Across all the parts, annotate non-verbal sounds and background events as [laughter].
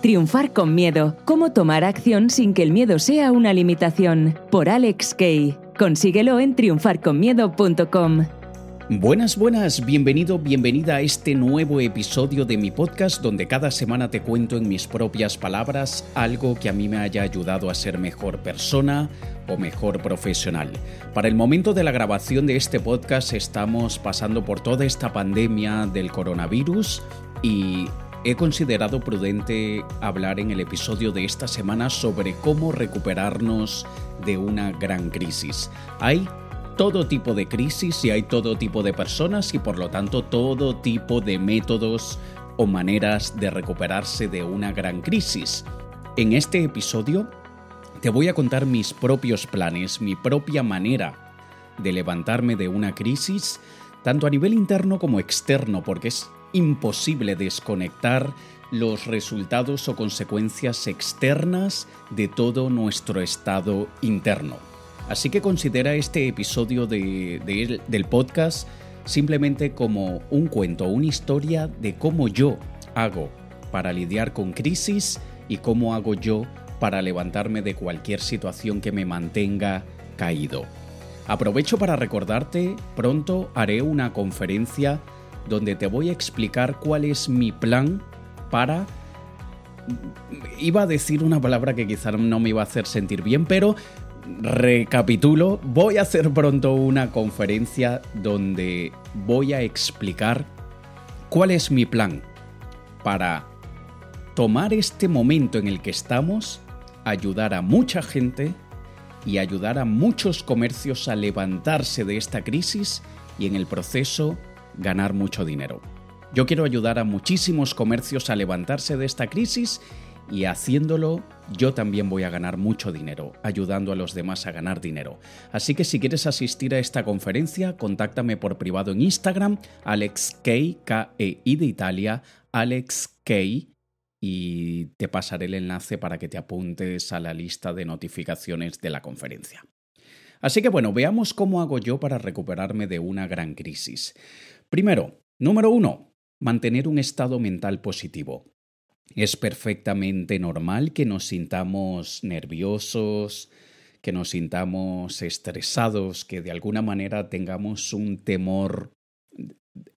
Triunfar con miedo. Cómo tomar acción sin que el miedo sea una limitación. Por Alex Kay. Consíguelo en triunfarconmiedo.com. Buenas, buenas, bienvenido, bienvenida a este nuevo episodio de mi podcast donde cada semana te cuento en mis propias palabras algo que a mí me haya ayudado a ser mejor persona o mejor profesional. Para el momento de la grabación de este podcast estamos pasando por toda esta pandemia del coronavirus y he considerado prudente hablar en el episodio de esta semana sobre cómo recuperarnos de una gran crisis. Hay todo tipo de crisis y hay todo tipo de personas y por lo tanto todo tipo de métodos o maneras de recuperarse de una gran crisis. En este episodio te voy a contar mis propios planes, mi propia manera de levantarme de una crisis, tanto a nivel interno como externo, porque es imposible desconectar los resultados o consecuencias externas de todo nuestro estado interno. Así que considera este episodio del podcast simplemente como un cuento, una historia de cómo yo hago para lidiar con crisis y cómo hago yo para levantarme de cualquier situación que me mantenga caído. Aprovecho para recordarte, pronto haré una conferencia donde te voy a explicar cuál es mi plan para... Iba a decir una palabra que quizá no me iba a hacer sentir bien, pero recapitulo, voy a hacer pronto una conferencia donde voy a explicar cuál es mi plan para tomar este momento en el que estamos, ayudar a mucha gente y ayudar a muchos comercios a levantarse de esta crisis y en el proceso ganar mucho dinero. Yo quiero ayudar a muchísimos comercios a levantarse de esta crisis y haciéndolo yo también voy a ganar mucho dinero, ayudando a los demás a ganar dinero. Así que si quieres asistir a esta conferencia, contáctame por privado en Instagram, AlexK, K-E-I de Italia, AlexK, y te pasaré el enlace para que te apuntes a la lista de notificaciones de la conferencia. Así que bueno, veamos cómo hago yo para recuperarme de una gran crisis. Primero, número uno, mantener un estado mental positivo. Es perfectamente normal que nos sintamos nerviosos, que nos sintamos estresados, que de alguna manera tengamos un temor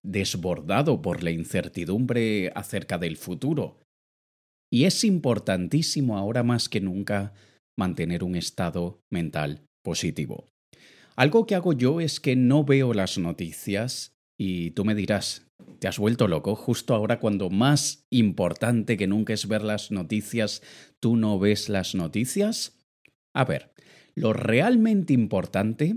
desbordado por la incertidumbre acerca del futuro. Y es importantísimo ahora más que nunca mantener un estado mental positivo. Algo que hago yo es que no veo las noticias y tú me dirás, ¿te has vuelto loco? Justo ahora cuando más importante que nunca es ver las noticias, ¿tú no ves las noticias? A ver, lo realmente importante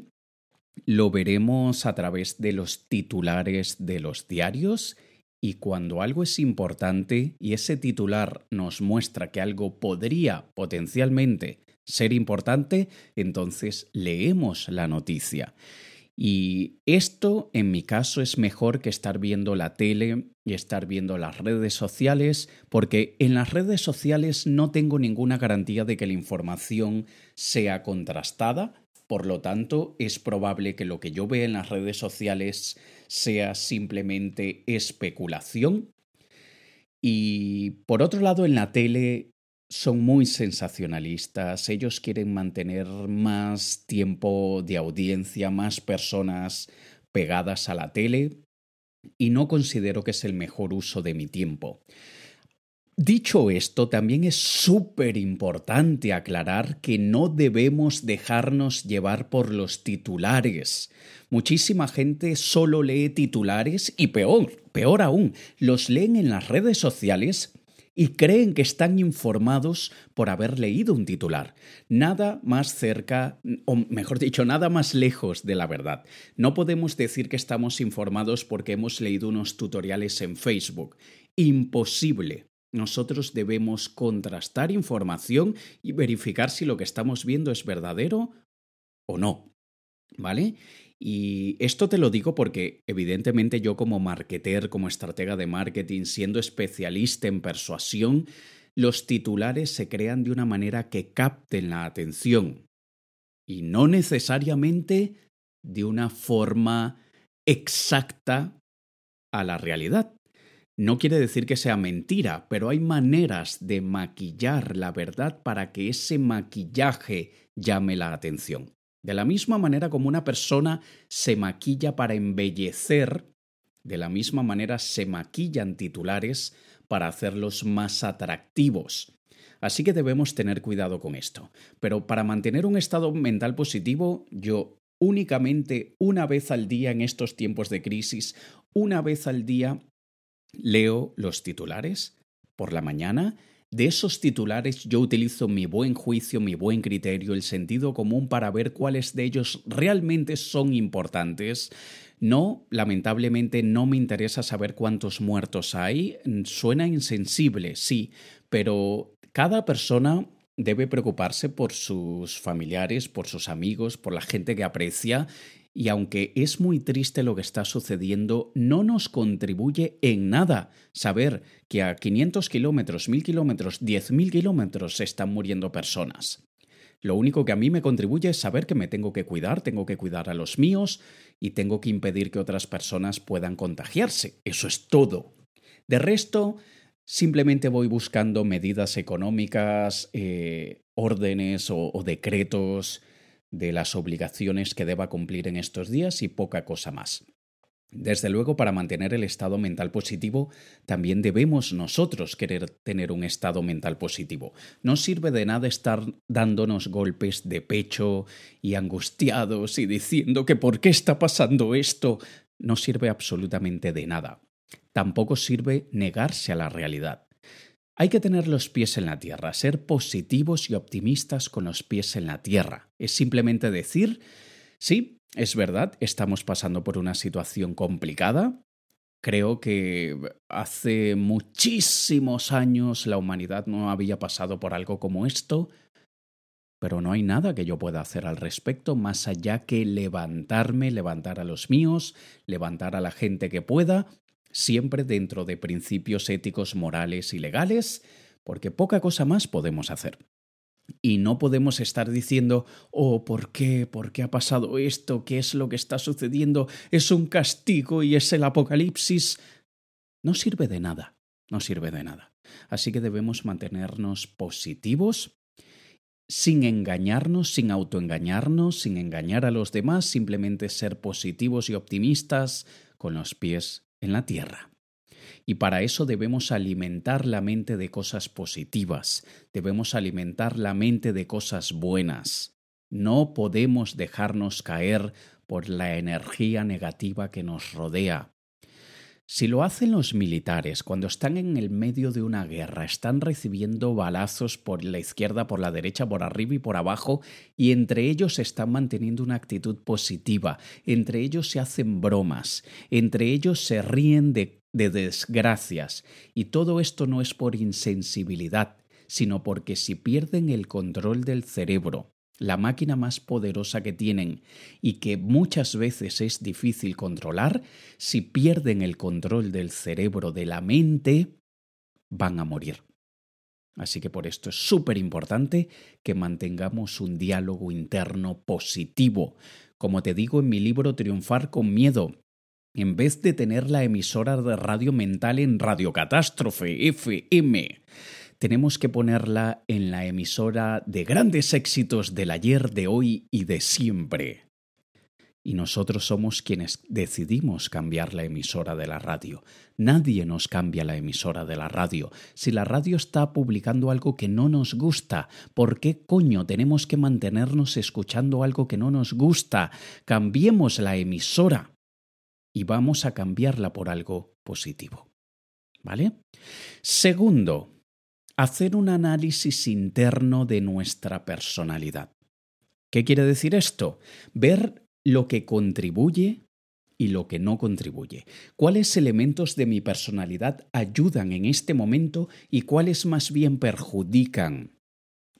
lo veremos a través de los titulares de los diarios y cuando algo es importante y ese titular nos muestra que algo podría potencialmente ser importante, entonces leemos la noticia. Y esto, en mi caso, es mejor que estar viendo la tele y estar viendo las redes sociales, porque en las redes sociales no tengo ninguna garantía de que la información sea contrastada. Por lo tanto, es probable que lo que yo vea en las redes sociales sea simplemente especulación. Y por otro lado, en la tele son muy sensacionalistas, ellos quieren mantener más tiempo de audiencia, más personas pegadas a la tele y no considero que es el mejor uso de mi tiempo. Dicho esto, también es súper importante aclarar que no debemos dejarnos llevar por los titulares. Muchísima gente solo lee titulares y peor, peor aún, los leen en las redes sociales y creen que están informados por haber leído un titular. Nada más cerca, o mejor dicho, nada más lejos de la verdad. No podemos decir que estamos informados porque hemos leído unos tutoriales en Facebook. Imposible. Nosotros debemos contrastar información y verificar si lo que estamos viendo es verdadero o no. ¿Vale? Y esto te lo digo porque evidentemente yo como marketer, como estratega de marketing, siendo especialista en persuasión, los titulares se crean de una manera que capten la atención y no necesariamente de una forma exacta a la realidad. No quiere decir que sea mentira, pero hay maneras de maquillar la verdad para que ese maquillaje llame la atención. De la misma manera como una persona se maquilla para embellecer, de la misma manera se maquillan titulares para hacerlos más atractivos. Así que debemos tener cuidado con esto. Pero para mantener un estado mental positivo, yo únicamente una vez al día en estos tiempos de crisis, una vez al día leo los titulares por la mañana de esos titulares yo utilizo mi buen juicio, mi buen criterio, el sentido común para ver cuáles de ellos realmente son importantes. No, lamentablemente no me interesa saber cuántos muertos hay. Suena insensible, sí, pero cada persona debe preocuparse por sus familiares, por sus amigos, por la gente que aprecia y aunque es muy triste lo que está sucediendo, no nos contribuye en nada saber que a 500 kilómetros, 1000 kilómetros, 10.000 kilómetros están muriendo personas. Lo único que a mí me contribuye es saber que me tengo que cuidar, tengo que cuidar a los míos y tengo que impedir que otras personas puedan contagiarse. Eso es todo. De resto, simplemente voy buscando medidas económicas, eh, órdenes o decretos de las obligaciones que deba cumplir en estos días y poca cosa más. Desde luego, para mantener el estado mental positivo, también debemos nosotros querer tener un estado mental positivo. No sirve de nada estar dándonos golpes de pecho y angustiados y diciendo que por qué está pasando esto. No sirve absolutamente de nada. Tampoco sirve negarse a la realidad. Hay que tener los pies en la tierra, ser positivos y optimistas con los pies en la tierra. Es simplemente decir, sí, es verdad, estamos pasando por una situación complicada. Creo que hace muchísimos años la humanidad no había pasado por algo como esto, pero no hay nada que yo pueda hacer al respecto más allá que levantarme, levantar a los míos, levantar a la gente que pueda siempre dentro de principios éticos, morales y legales, porque poca cosa más podemos hacer. Y no podemos estar diciendo, oh, ¿por qué? ¿Por qué ha pasado esto? ¿Qué es lo que está sucediendo? Es un castigo y es el apocalipsis. No sirve de nada, no sirve de nada. Así que debemos mantenernos positivos, sin engañarnos, sin autoengañarnos, sin engañar a los demás, simplemente ser positivos y optimistas con los pies en la tierra. Y para eso debemos alimentar la mente de cosas positivas, debemos alimentar la mente de cosas buenas. No podemos dejarnos caer por la energía negativa que nos rodea. Si lo hacen los militares cuando están en el medio de una guerra, están recibiendo balazos por la izquierda, por la derecha, por arriba y por abajo, y entre ellos están manteniendo una actitud positiva, entre ellos se hacen bromas, entre ellos se ríen de, de desgracias, y todo esto no es por insensibilidad, sino porque si pierden el control del cerebro, la máquina más poderosa que tienen y que muchas veces es difícil controlar, si pierden el control del cerebro, de la mente, van a morir. Así que por esto es súper importante que mantengamos un diálogo interno positivo. Como te digo en mi libro Triunfar con Miedo, en vez de tener la emisora de radio mental en Radio Catástrofe FM, tenemos que ponerla en la emisora de grandes éxitos del ayer, de hoy y de siempre. Y nosotros somos quienes decidimos cambiar la emisora de la radio. Nadie nos cambia la emisora de la radio. Si la radio está publicando algo que no nos gusta, ¿por qué coño tenemos que mantenernos escuchando algo que no nos gusta? Cambiemos la emisora y vamos a cambiarla por algo positivo. ¿Vale? Segundo, hacer un análisis interno de nuestra personalidad. ¿Qué quiere decir esto? Ver lo que contribuye y lo que no contribuye. ¿Cuáles elementos de mi personalidad ayudan en este momento y cuáles más bien perjudican?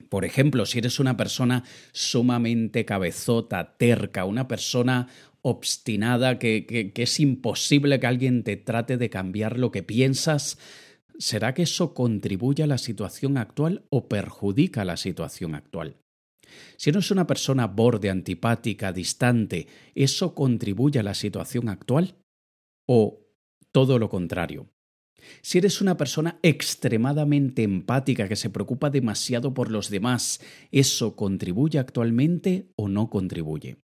Por ejemplo, si eres una persona sumamente cabezota, terca, una persona obstinada, que, es imposible que alguien te trate de cambiar lo que piensas, ¿será que eso contribuye a la situación actual o perjudica la situación actual? Si eres una persona borde, antipática, distante, ¿eso contribuye a la situación actual? ¿O todo lo contrario? Si eres una persona extremadamente empática que se preocupa demasiado por los demás, ¿eso contribuye actualmente o no contribuye?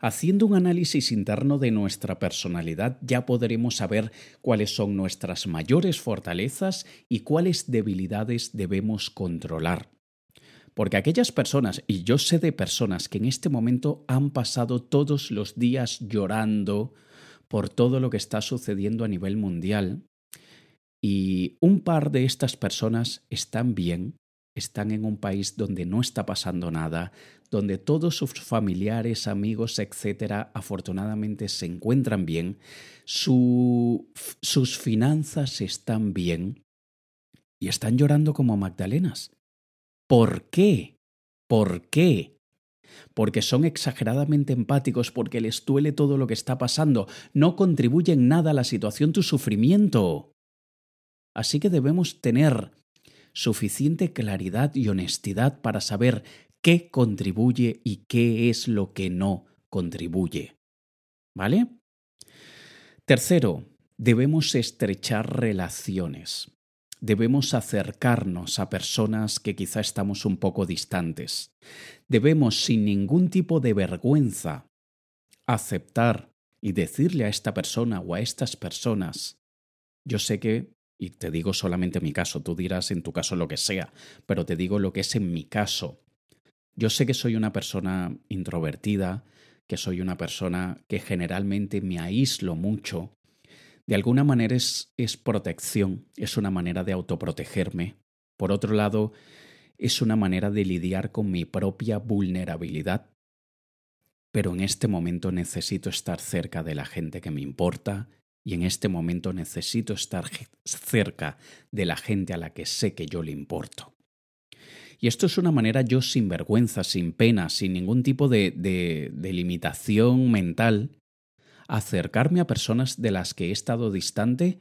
Haciendo un análisis interno de nuestra personalidad ya podremos saber cuáles son nuestras mayores fortalezas y cuáles debilidades debemos controlar. Porque aquellas personas, y yo sé de personas que en este momento han pasado todos los días llorando por todo lo que está sucediendo a nivel mundial, y un par de estas personas están bien, están en un país donde no está pasando nada, donde todos sus familiares, amigos, etcétera, afortunadamente se encuentran bien, sus finanzas están bien y están llorando como Magdalenas. ¿Por qué? ¿Por qué? Porque son exageradamente empáticos, porque les duele todo lo que está pasando, no contribuyen nada a la situación tu sufrimiento. Así que debemos tener suficiente claridad y honestidad para saber qué contribuye y qué es lo que no contribuye. ¿Vale? Tercero, debemos estrechar relaciones. Debemos acercarnos a personas que quizá estamos un poco distantes. Debemos, sin ningún tipo de vergüenza, aceptar y decirle a esta persona o a estas personas, yo sé que y te digo solamente mi caso, tú dirás en tu caso lo que sea, pero te digo lo que es en mi caso. Yo sé que soy una persona introvertida, que soy una persona que generalmente me aíslo mucho. De alguna manera es, es protección, es una manera de autoprotegerme. Por otro lado, es una manera de lidiar con mi propia vulnerabilidad. Pero en este momento necesito estar cerca de la gente que me importa, y en este momento necesito estar cerca de la gente a la que sé que yo le importo. Y esto es una manera yo sin vergüenza, sin pena, sin ningún tipo de, de, limitación mental, acercarme a personas de las que he estado distante,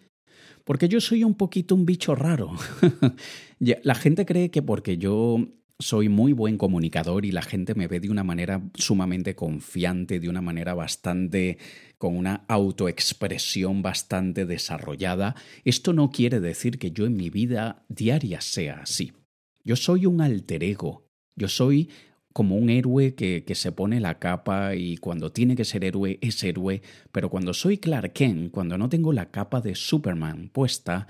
porque yo soy un poquito un bicho raro. [laughs] la gente cree que porque yo soy muy buen comunicador y la gente me ve de una manera sumamente confiante, de una manera bastante con una autoexpresión bastante desarrollada. Esto no quiere decir que yo en mi vida diaria sea así. Yo soy un alter ego. Yo soy como un héroe que, que, se pone la capa y cuando tiene que ser héroe es héroe, pero cuando soy Clark Kent, cuando no tengo la capa de Superman puesta,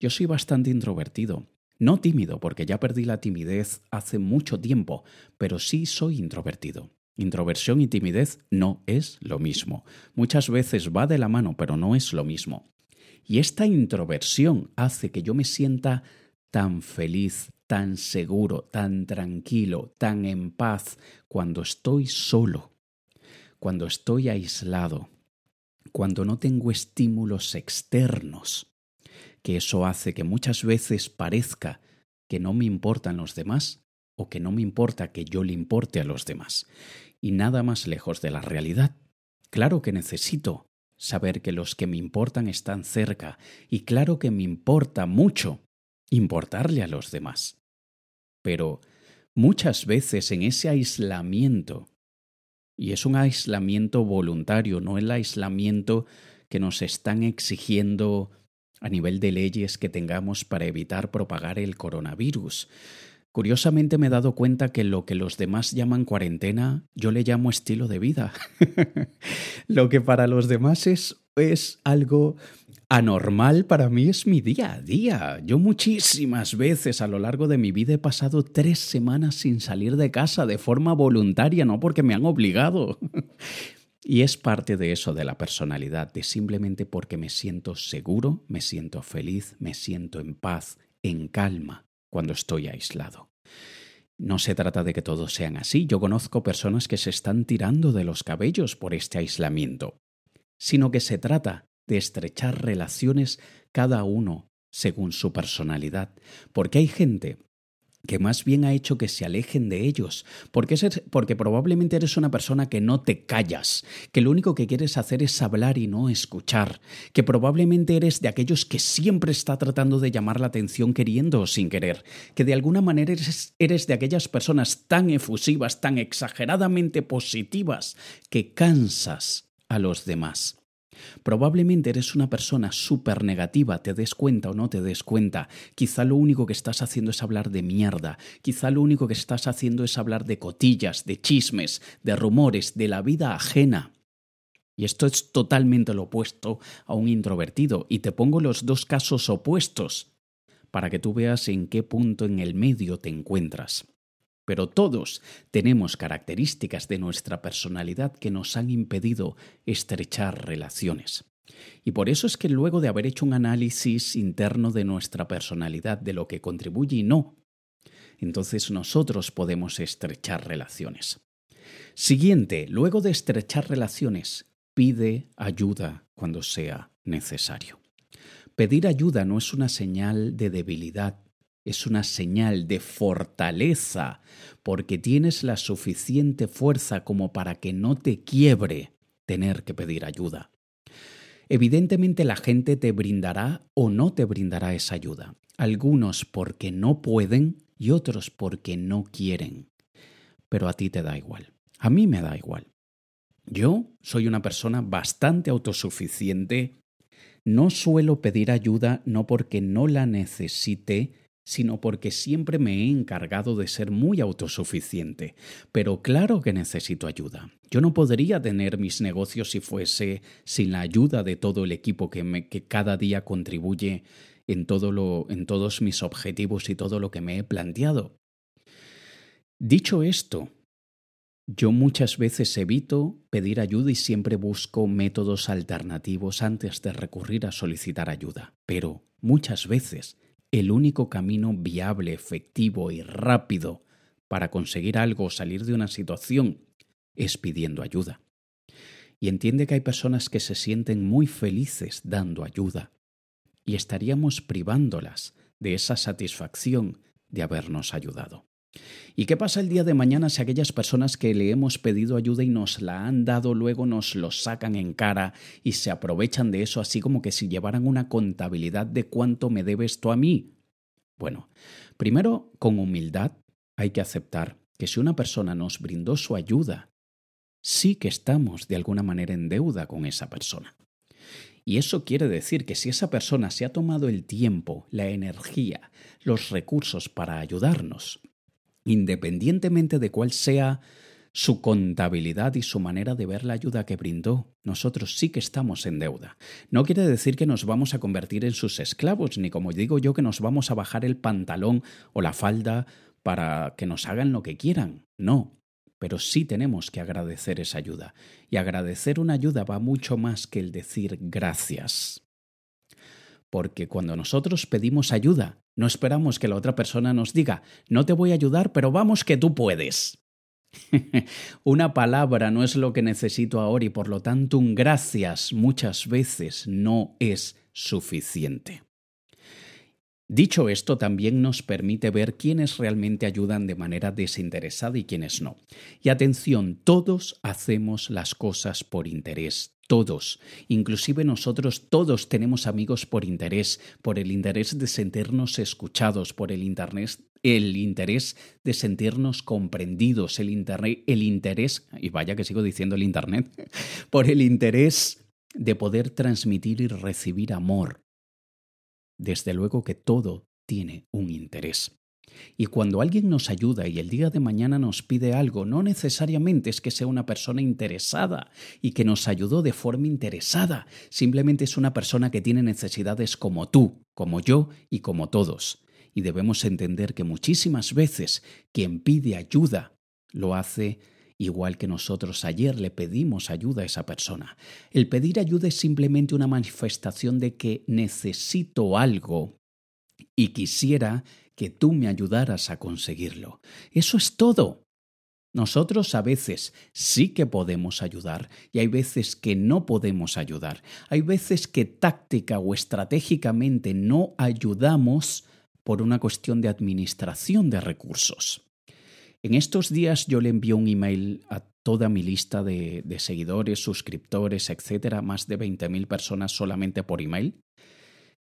yo soy bastante introvertido. No tímido, porque ya perdí la timidez hace mucho tiempo, pero sí soy introvertido. Introversión y timidez no es lo mismo. Muchas veces va de la mano, pero no es lo mismo. Y esta introversión hace que yo me sienta tan feliz, tan seguro, tan tranquilo, tan en paz cuando estoy solo, cuando estoy aislado, cuando no tengo estímulos externos que eso hace que muchas veces parezca que no me importan los demás o que no me importa que yo le importe a los demás. Y nada más lejos de la realidad. Claro que necesito saber que los que me importan están cerca y claro que me importa mucho importarle a los demás. Pero muchas veces en ese aislamiento, y es un aislamiento voluntario, no el aislamiento que nos están exigiendo a nivel de leyes que tengamos para evitar propagar el coronavirus. Curiosamente me he dado cuenta que lo que los demás llaman cuarentena, yo le llamo estilo de vida. [laughs] lo que para los demás es, es algo anormal, para mí es mi día a día. Yo muchísimas veces a lo largo de mi vida he pasado tres semanas sin salir de casa de forma voluntaria, no porque me han obligado. [laughs] Y es parte de eso, de la personalidad, de simplemente porque me siento seguro, me siento feliz, me siento en paz, en calma, cuando estoy aislado. No se trata de que todos sean así, yo conozco personas que se están tirando de los cabellos por este aislamiento, sino que se trata de estrechar relaciones cada uno según su personalidad, porque hay gente que más bien ha hecho que se alejen de ellos, porque, porque probablemente eres una persona que no te callas, que lo único que quieres hacer es hablar y no escuchar, que probablemente eres de aquellos que siempre está tratando de llamar la atención queriendo o sin querer, que de alguna manera eres, eres de aquellas personas tan efusivas, tan exageradamente positivas, que cansas a los demás. Probablemente eres una persona súper negativa, te des cuenta o no te des cuenta. Quizá lo único que estás haciendo es hablar de mierda. Quizá lo único que estás haciendo es hablar de cotillas, de chismes, de rumores, de la vida ajena. Y esto es totalmente lo opuesto a un introvertido. Y te pongo los dos casos opuestos para que tú veas en qué punto en el medio te encuentras. Pero todos tenemos características de nuestra personalidad que nos han impedido estrechar relaciones. Y por eso es que luego de haber hecho un análisis interno de nuestra personalidad, de lo que contribuye y no, entonces nosotros podemos estrechar relaciones. Siguiente, luego de estrechar relaciones, pide ayuda cuando sea necesario. Pedir ayuda no es una señal de debilidad, es una señal de fortaleza, porque tienes la suficiente fuerza como para que no te quiebre tener que pedir ayuda. Evidentemente la gente te brindará o no te brindará esa ayuda, algunos porque no pueden y otros porque no quieren. Pero a ti te da igual, a mí me da igual. Yo soy una persona bastante autosuficiente, no suelo pedir ayuda no porque no la necesite, sino porque siempre me he encargado de ser muy autosuficiente. Pero claro que necesito ayuda. Yo no podría tener mis negocios si fuese sin la ayuda de todo el equipo que, me, que cada día contribuye en, todo lo, en todos mis objetivos y todo lo que me he planteado. Dicho esto, yo muchas veces evito pedir ayuda y siempre busco métodos alternativos antes de recurrir a solicitar ayuda, pero muchas veces el único camino viable, efectivo y rápido para conseguir algo o salir de una situación es pidiendo ayuda. Y entiende que hay personas que se sienten muy felices dando ayuda, y estaríamos privándolas de esa satisfacción de habernos ayudado. ¿Y qué pasa el día de mañana si aquellas personas que le hemos pedido ayuda y nos la han dado luego nos lo sacan en cara y se aprovechan de eso así como que si llevaran una contabilidad de cuánto me debe esto a mí? Bueno, primero, con humildad hay que aceptar que si una persona nos brindó su ayuda, sí que estamos de alguna manera en deuda con esa persona. Y eso quiere decir que si esa persona se ha tomado el tiempo, la energía, los recursos para ayudarnos, independientemente de cuál sea su contabilidad y su manera de ver la ayuda que brindó, nosotros sí que estamos en deuda. No quiere decir que nos vamos a convertir en sus esclavos, ni como digo yo que nos vamos a bajar el pantalón o la falda para que nos hagan lo que quieran. No, pero sí tenemos que agradecer esa ayuda. Y agradecer una ayuda va mucho más que el decir gracias. Porque cuando nosotros pedimos ayuda, no esperamos que la otra persona nos diga, no te voy a ayudar, pero vamos que tú puedes. [laughs] Una palabra no es lo que necesito ahora y por lo tanto un gracias muchas veces no es suficiente. Dicho esto, también nos permite ver quiénes realmente ayudan de manera desinteresada y quiénes no. Y atención, todos hacemos las cosas por interés, todos, inclusive nosotros todos tenemos amigos por interés, por el interés de sentirnos escuchados, por el internet, el interés de sentirnos comprendidos, el, internet, el interés, y vaya que sigo diciendo el internet, [laughs] por el interés de poder transmitir y recibir amor, desde luego que todo tiene un interés. Y cuando alguien nos ayuda y el día de mañana nos pide algo, no necesariamente es que sea una persona interesada y que nos ayudó de forma interesada, simplemente es una persona que tiene necesidades como tú, como yo y como todos. Y debemos entender que muchísimas veces quien pide ayuda lo hace igual que nosotros ayer le pedimos ayuda a esa persona. El pedir ayuda es simplemente una manifestación de que necesito algo y quisiera que tú me ayudaras a conseguirlo. Eso es todo. Nosotros a veces sí que podemos ayudar y hay veces que no podemos ayudar. Hay veces que táctica o estratégicamente no ayudamos por una cuestión de administración de recursos. En estos días yo le envío un email a toda mi lista de, seguidores, suscriptores, etcétera, más de 20.000 personas solamente por email,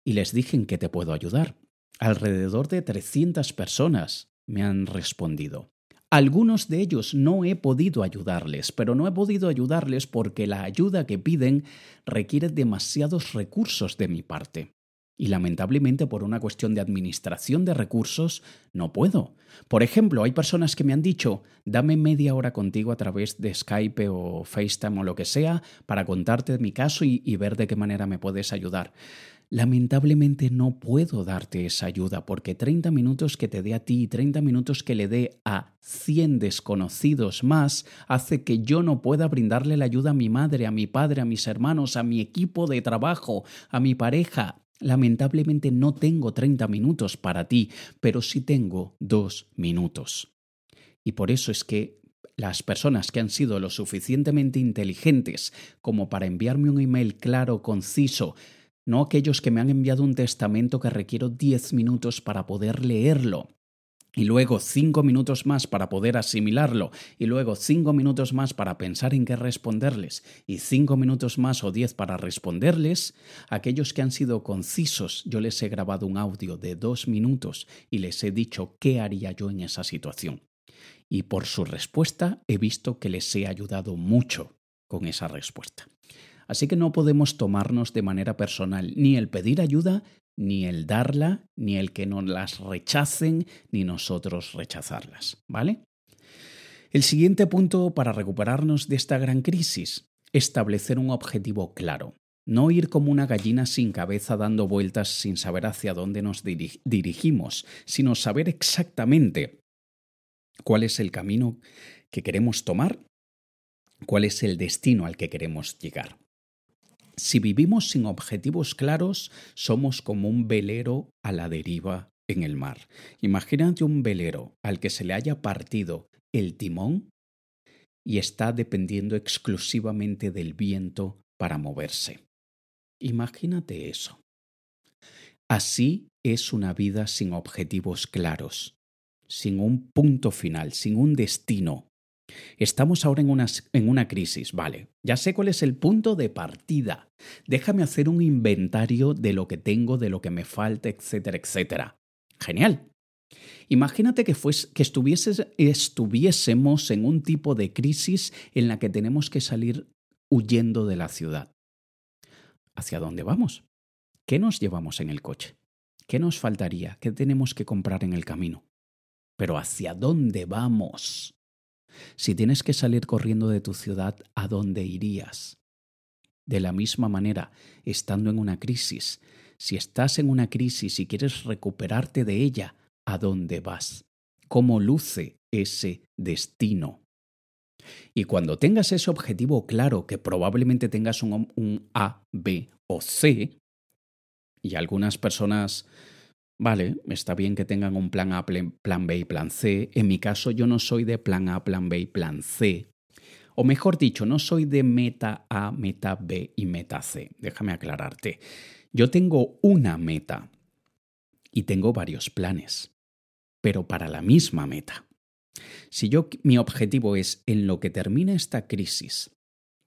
y les dije en qué te puedo ayudar. Alrededor de 300 personas me han respondido. Algunos de ellos no he podido ayudarles, pero no he podido ayudarles porque la ayuda que piden requiere demasiados recursos de mi parte. Y lamentablemente por una cuestión de administración de recursos no puedo. Por ejemplo, hay personas que me han dicho, dame media hora contigo a través de Skype o FaceTime o lo que sea para contarte mi caso y, y ver de qué manera me puedes ayudar. Lamentablemente no puedo darte esa ayuda porque 30 minutos que te dé a ti y 30 minutos que le dé a 100 desconocidos más hace que yo no pueda brindarle la ayuda a mi madre, a mi padre, a mis hermanos, a mi equipo de trabajo, a mi pareja, Lamentablemente no tengo 30 minutos para ti, pero sí tengo dos minutos. Y por eso es que las personas que han sido lo suficientemente inteligentes como para enviarme un email claro, conciso, no aquellos que me han enviado un testamento que requiero 10 minutos para poder leerlo, y luego cinco minutos más para poder asimilarlo, y luego cinco minutos más para pensar en qué responderles, y cinco minutos más o diez para responderles, aquellos que han sido concisos, yo les he grabado un audio de dos minutos y les he dicho qué haría yo en esa situación. Y por su respuesta he visto que les he ayudado mucho con esa respuesta. Así que no podemos tomarnos de manera personal ni el pedir ayuda ni el darla, ni el que nos las rechacen, ni nosotros rechazarlas, ¿vale? El siguiente punto para recuperarnos de esta gran crisis, establecer un objetivo claro. No ir como una gallina sin cabeza dando vueltas sin saber hacia dónde nos dirigimos, sino saber exactamente cuál es el camino que queremos tomar, cuál es el destino al que queremos llegar. Si vivimos sin objetivos claros, somos como un velero a la deriva en el mar. Imagínate un velero al que se le haya partido el timón y está dependiendo exclusivamente del viento para moverse. Imagínate eso. Así es una vida sin objetivos claros, sin un punto final, sin un destino, Estamos ahora en una, en una crisis, vale. Ya sé cuál es el punto de partida. Déjame hacer un inventario de lo que tengo, de lo que me falta, etcétera, etcétera. Genial. Imagínate que, que estuviésemos en un tipo de crisis en la que tenemos que salir huyendo de la ciudad. ¿Hacia dónde vamos? ¿Qué nos llevamos en el coche? ¿Qué nos faltaría? ¿Qué tenemos que comprar en el camino? Pero ¿hacia dónde vamos? Si tienes que salir corriendo de tu ciudad, ¿a dónde irías? De la misma manera, estando en una crisis, si estás en una crisis y quieres recuperarte de ella, ¿a dónde vas? ¿Cómo luce ese destino? Y cuando tengas ese objetivo claro, que probablemente tengas un, un A, B o C, y algunas personas Vale, está bien que tengan un plan A, plan B y plan C. En mi caso yo no soy de plan A, plan B y plan C. O mejor dicho, no soy de meta A, meta B y meta C. Déjame aclararte. Yo tengo una meta y tengo varios planes, pero para la misma meta. Si yo mi objetivo es en lo que termina esta crisis,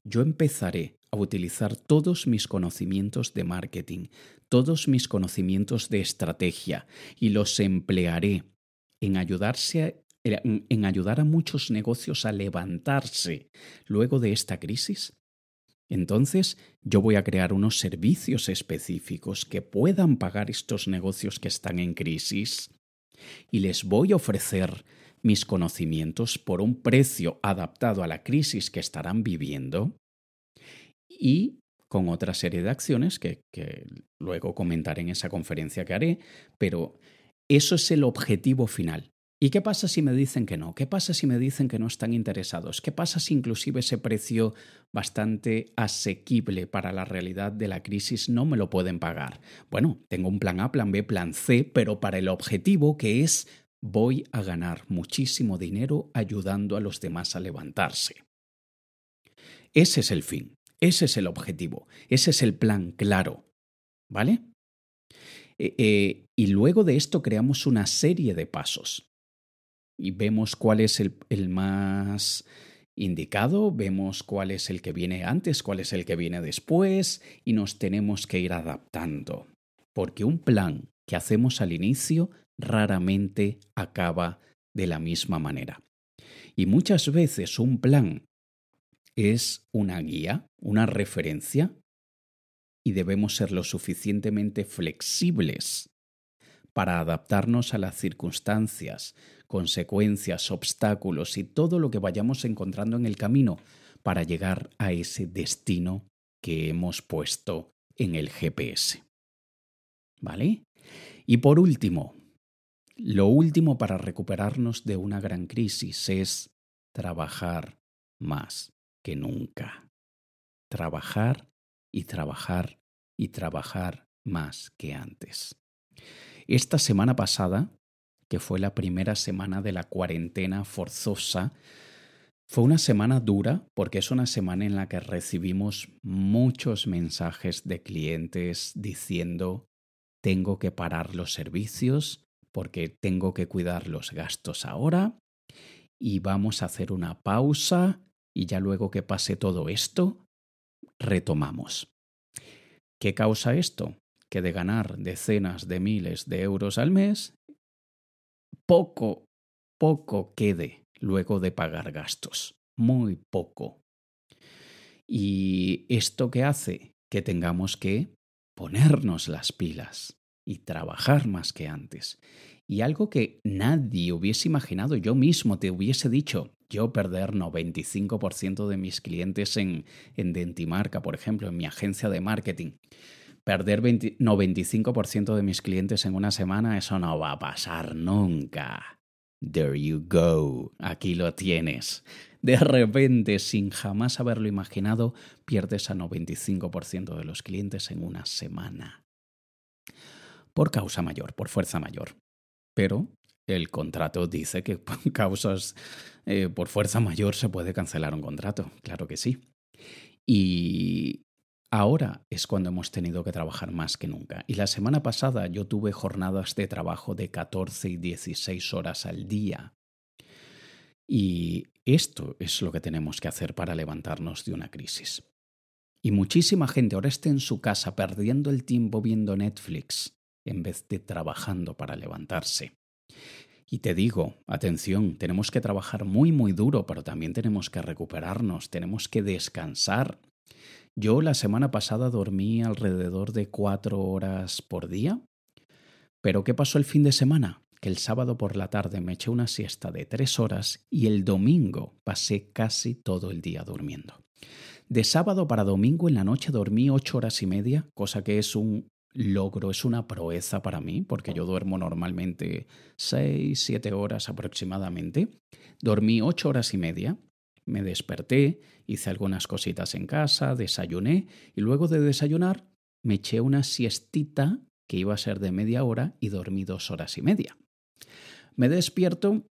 yo empezaré a utilizar todos mis conocimientos de marketing, todos mis conocimientos de estrategia y los emplearé en ayudarse en ayudar a muchos negocios a levantarse luego de esta crisis? Entonces yo voy a crear unos servicios específicos que puedan pagar estos negocios que están en crisis y les voy a ofrecer mis conocimientos por un precio adaptado a la crisis que estarán viviendo y con otra serie de acciones que, luego comentaré en esa conferencia que haré, pero eso es el objetivo final. ¿Y qué pasa si me dicen que no? ¿Qué pasa si me dicen que no están interesados? ¿Qué pasa si inclusive ese precio bastante asequible para la realidad de la crisis no me lo pueden pagar? Bueno, tengo un plan A, plan B, plan C, pero para el objetivo que es voy a ganar muchísimo dinero ayudando a los demás a levantarse. Ese es el fin. Ese es el objetivo, ese es el plan claro. ¿Vale? Eh, eh, y luego de esto creamos una serie de pasos y vemos cuál es el, el más indicado, vemos cuál es el que viene antes, cuál es el que viene después y nos tenemos que ir adaptando. Porque un plan que hacemos al inicio raramente acaba de la misma manera. Y muchas veces un plan es una guía, una referencia, y debemos ser lo suficientemente flexibles para adaptarnos a las circunstancias, consecuencias, obstáculos y todo lo que vayamos encontrando en el camino para llegar a ese destino que hemos puesto en el GPS. ¿Vale? Y por último, lo último para recuperarnos de una gran crisis es trabajar más que nunca. Trabajar y trabajar y trabajar más que antes. Esta semana pasada, que fue la primera semana de la cuarentena forzosa, fue una semana dura porque es una semana en la que recibimos muchos mensajes de clientes diciendo tengo que parar los servicios porque tengo que cuidar los gastos ahora y vamos a hacer una pausa y ya luego que pase todo esto retomamos. ¿Qué causa esto? Que de ganar decenas de miles de euros al mes, poco, poco quede luego de pagar gastos. Muy poco. ¿Y esto qué hace? Que tengamos que ponernos las pilas y trabajar más que antes. Y algo que nadie hubiese imaginado, yo mismo te hubiese dicho, yo perder 95% de mis clientes en, en Dentimarca, por ejemplo, en mi agencia de marketing. Perder 95% de mis clientes en una semana, eso no va a pasar nunca. There you go, aquí lo tienes. De repente, sin jamás haberlo imaginado, pierdes a 95% de los clientes en una semana. Por causa mayor, por fuerza mayor. Pero el contrato dice que por [laughs] causas eh, por fuerza mayor se puede cancelar un contrato, claro que sí. Y ahora es cuando hemos tenido que trabajar más que nunca. Y la semana pasada yo tuve jornadas de trabajo de 14 y 16 horas al día. Y esto es lo que tenemos que hacer para levantarnos de una crisis. Y muchísima gente ahora está en su casa perdiendo el tiempo viendo Netflix en vez de trabajando para levantarse. Y te digo, atención, tenemos que trabajar muy, muy duro, pero también tenemos que recuperarnos, tenemos que descansar. Yo la semana pasada dormí alrededor de cuatro horas por día. Pero ¿qué pasó el fin de semana? Que el sábado por la tarde me eché una siesta de tres horas y el domingo pasé casi todo el día durmiendo. De sábado para domingo en la noche dormí ocho horas y media, cosa que es un logro, es una proeza para mí, porque yo duermo normalmente 6, 7 horas aproximadamente. Dormí 8 horas y media, me desperté, hice algunas cositas en casa, desayuné y luego de desayunar me eché una siestita que iba a ser de media hora y dormí dos horas y media. Me despierto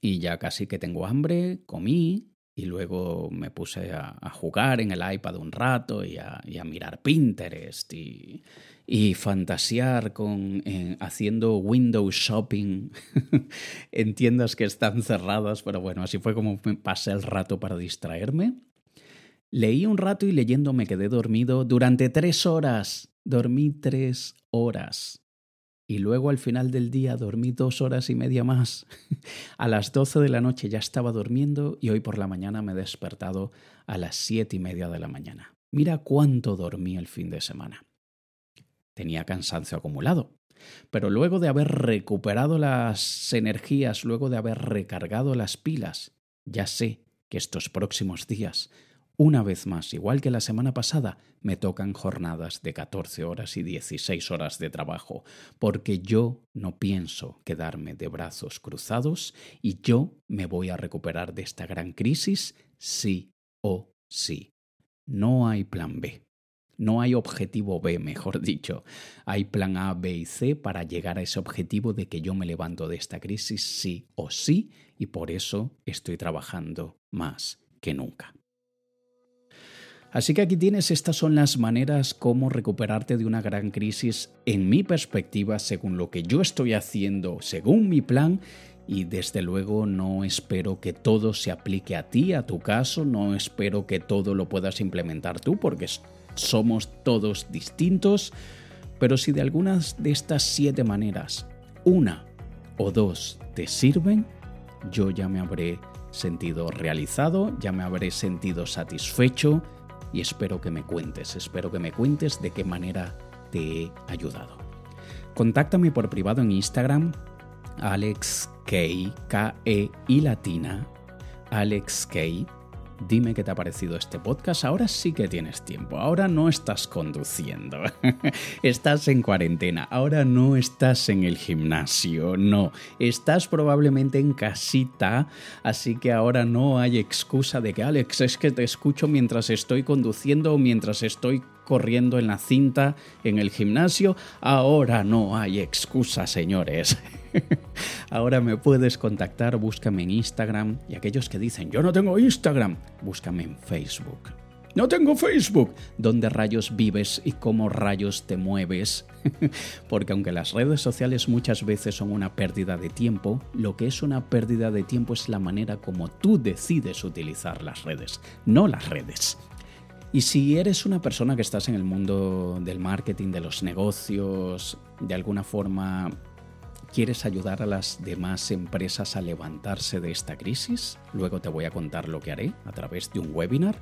y ya casi que tengo hambre, comí, y luego me puse a, jugar en el iPad un rato y a, mirar Pinterest y, y fantasear con eh, haciendo window shopping [laughs] en tiendas que están cerradas, pero bueno, así fue como pasé el rato para distraerme. Leí un rato y leyendo me quedé dormido durante tres horas. Dormí tres horas y luego al final del día dormí dos horas y media más. [laughs] A las doce de la noche ya estaba durmiendo y hoy por la mañana me he despertado a las siete y media de la mañana. Mira cuánto dormí el fin de semana. Tenía cansancio acumulado, pero luego de haber recuperado las energías, luego de haber recargado las pilas, ya sé que estos próximos días una vez más, igual que la semana pasada, me tocan jornadas de 14 horas y 16 horas de trabajo, porque yo no pienso quedarme de brazos cruzados y yo me voy a recuperar de esta gran crisis sí o sí. No hay plan B. No hay objetivo B, mejor [laughs] dicho. Hay plan A, B y C para llegar a ese objetivo de que yo me levanto de esta crisis sí o sí y por eso estoy trabajando más que nunca. Así que aquí tienes, estas son las maneras como recuperarte de una gran crisis en mi perspectiva, según lo que yo estoy haciendo, según mi plan. Y desde luego no espero que todo se aplique a ti, a tu caso, no espero que todo lo puedas implementar tú, porque somos todos distintos. Pero si de algunas de estas siete maneras, una o dos te sirven, yo ya me habré sentido realizado, ya me habré sentido satisfecho y espero que me cuentes, espero que me cuentes de qué manera te he ayudado. Contáctame por privado en Instagram, Alex K, E y latina, Alex Dime qué te ha parecido este podcast. Ahora sí que tienes tiempo. Ahora no estás conduciendo. [laughs] estás en cuarentena. Ahora no estás en el gimnasio. No. Estás probablemente en casita. Así que ahora no hay excusa de que Alex es que te escucho mientras estoy conduciendo o mientras estoy corriendo en la cinta en el gimnasio. Ahora no hay excusa, señores. [laughs] [laughs] Ahora me puedes contactar, búscame en Instagram y aquellos que dicen, yo no tengo Instagram, búscame en Facebook. No tengo Facebook. ¿Dónde rayos vives y cómo rayos te mueves? [laughs] Porque aunque las redes sociales muchas veces son una pérdida de tiempo, lo que es una pérdida de tiempo es la manera como tú decides utilizar las redes, no las redes. Y si eres una persona que estás en el mundo del marketing, de los negocios, de alguna forma ¿Quieres ayudar a las demás empresas a levantarse de esta crisis? Luego te voy a contar lo que haré a través de un webinar.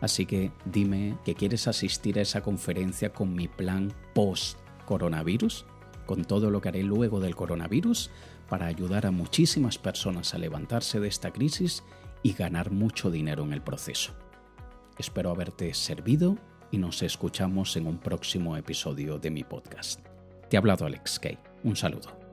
Así que dime que quieres asistir a esa conferencia con mi plan post-coronavirus, con todo lo que haré luego del coronavirus, para ayudar a muchísimas personas a levantarse de esta crisis y ganar mucho dinero en el proceso. Espero haberte servido y nos escuchamos en un próximo episodio de mi podcast. Te ha hablado Alex Kay. Un saludo.